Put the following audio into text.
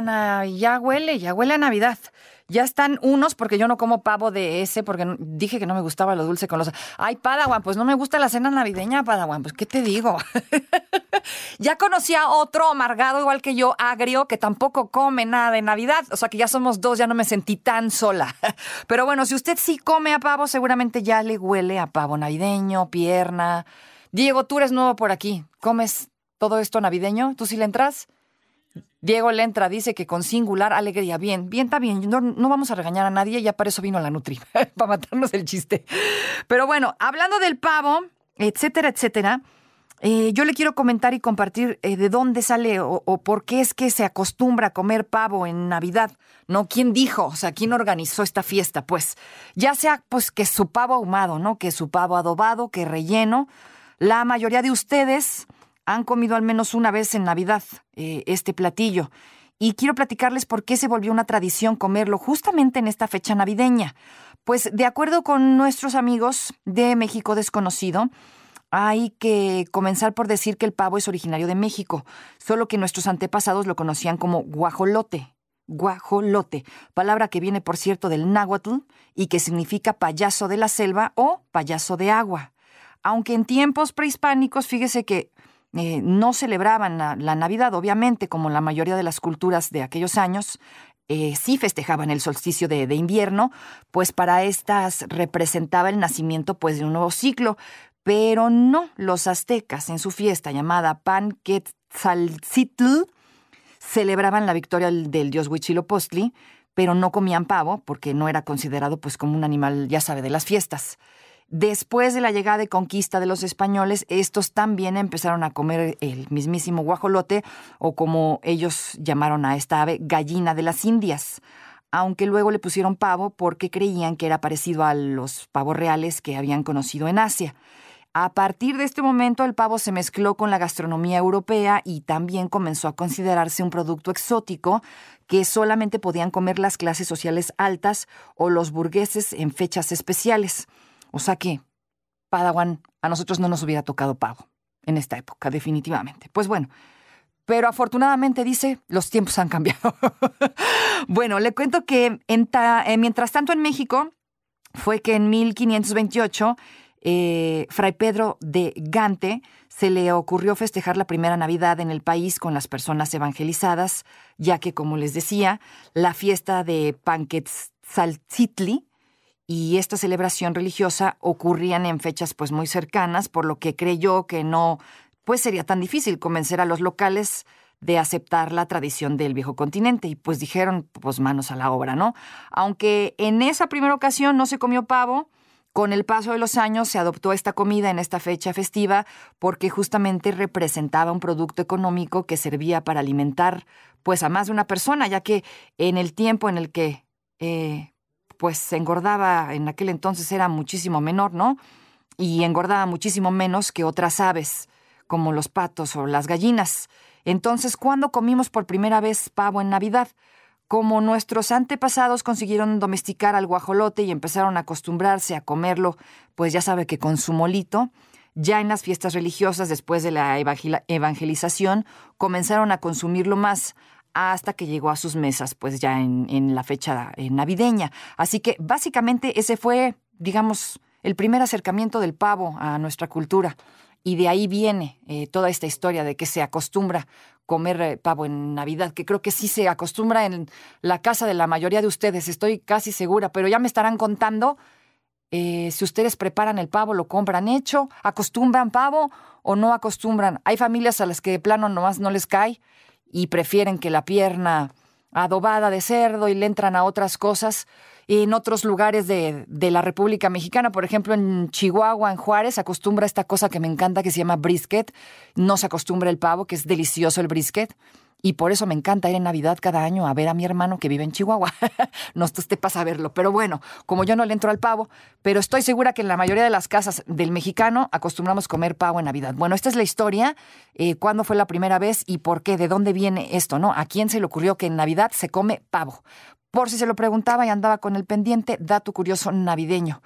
Ya huele, ya huele a Navidad. Ya están unos, porque yo no como pavo de ese, porque dije que no me gustaba lo dulce con los... Ay, Padawan, pues no me gusta la cena navideña, Padawan, pues ¿qué te digo? ya conocí a otro amargado igual que yo, agrio, que tampoco come nada de Navidad. O sea que ya somos dos, ya no me sentí tan sola. Pero bueno, si usted sí come a pavo, seguramente ya le huele a pavo navideño, pierna. Diego, tú eres nuevo por aquí. ¿Comes todo esto navideño? ¿Tú sí le entras? Diego Lentra dice que con singular alegría. Bien, bien, está bien. No, vamos a regañar a nadie, ya para eso vino la Nutri, para matarnos el chiste. Pero bueno, hablando del pavo, etcétera, etcétera, eh, yo le quiero comentar y compartir eh, de dónde sale o, o, por qué es que se acostumbra a comer pavo en Navidad. ¿No? ¿Quién dijo? O sea, ¿quién organizó esta fiesta? Pues ya sea pues que su pavo ahumado, ¿no? Que su pavo adobado, que relleno. La mayoría de ustedes han comido al menos una vez en Navidad eh, este platillo. Y quiero platicarles por qué se volvió una tradición comerlo justamente en esta fecha navideña. Pues de acuerdo con nuestros amigos de México Desconocido, hay que comenzar por decir que el pavo es originario de México, solo que nuestros antepasados lo conocían como guajolote. Guajolote, palabra que viene por cierto del náhuatl y que significa payaso de la selva o payaso de agua. Aunque en tiempos prehispánicos, fíjese que eh, no celebraban la, Navidad, obviamente, como la mayoría de las culturas de aquellos años, eh, sí festejaban el solsticio de, invierno, pues para estas representaba el nacimiento pues, de un nuevo ciclo, pero no los aztecas en su fiesta llamada Panquetzalcitl celebraban la victoria del, del dios Huitzilopochtli, pero no comían pavo porque no era considerado pues como un animal, ya sabe, de las fiestas. Después de la llegada y conquista de los españoles, estos también empezaron a comer el mismísimo guajolote, o como ellos llamaron a esta ave, gallina de las Indias, aunque luego le pusieron pavo porque creían que era parecido a los pavos reales que habían conocido en Asia. A partir de este momento el pavo se mezcló con la gastronomía europea y también comenzó a considerarse un producto exótico que solamente podían comer las clases sociales altas o los burgueses en fechas especiales. O sea que, Padawan, a nosotros no nos hubiera tocado pavo en esta época, definitivamente. Pues bueno, pero afortunadamente dice, los tiempos han cambiado. bueno, le cuento que en eh, mientras tanto en México fue que en 1528 eh, Fray Pedro de Gante se le ocurrió festejar la primera Navidad en el país con las personas evangelizadas, ya que, como les decía, la fiesta de Panquetzalcitli, y esta celebración religiosa ocurrían en fechas pues muy cercanas, por lo que creyó que no pues sería tan difícil convencer a los locales de aceptar la tradición del viejo continente y pues dijeron pues manos a la obra, ¿no? Aunque en esa primera ocasión no se comió pavo, con el paso de los años se adoptó esta comida en esta fecha festiva porque justamente representaba un producto económico que servía para alimentar pues a más de una persona, ya que en el tiempo en el que eh, pues engordaba, en aquel entonces era muchísimo menor, ¿no? Y engordaba muchísimo menos que otras aves, como los patos o las gallinas. Entonces, ¿cuándo comimos por primera vez pavo en Navidad? Como nuestros antepasados consiguieron domesticar al guajolote y empezaron a acostumbrarse a comerlo, pues ya sabe que con su molito, ya en las fiestas religiosas, después de la evangelización, comenzaron a consumirlo más, hasta que llegó a sus mesas, pues ya en, la fecha navideña. Así que básicamente ese fue, digamos, el primer acercamiento del pavo a nuestra cultura. Y de ahí viene eh, toda esta historia de que se acostumbra comer eh, pavo en Navidad, que creo que sí se acostumbra en la casa de la mayoría de ustedes, estoy casi segura, pero ya me estarán contando eh, si ustedes preparan el pavo, lo compran hecho, acostumbran pavo o no acostumbran. Hay familias a las que de plano nomás no les cae y prefieren que la pierna adobada de cerdo y le entran a otras cosas. En otros lugares de, de, la República Mexicana, por ejemplo en Chihuahua, en Juárez, acostumbra esta cosa que me encanta que se llama brisket. No se acostumbra el pavo, que es delicioso el brisket. Y por eso me encanta ir en Navidad cada año a ver a mi hermano que vive en Chihuahua. no te pasa a verlo. Pero bueno, como yo no le entro al pavo, pero estoy segura que en la mayoría de las casas del mexicano acostumbramos comer pavo en Navidad. Bueno, esta es la historia. Eh, ¿Cuándo fue la primera vez y por qué? ¿De dónde viene esto? ¿No? ¿A quién se le ocurrió que en Navidad se come pavo? Por si se lo preguntaba y andaba con el pendiente, dato curioso navideño.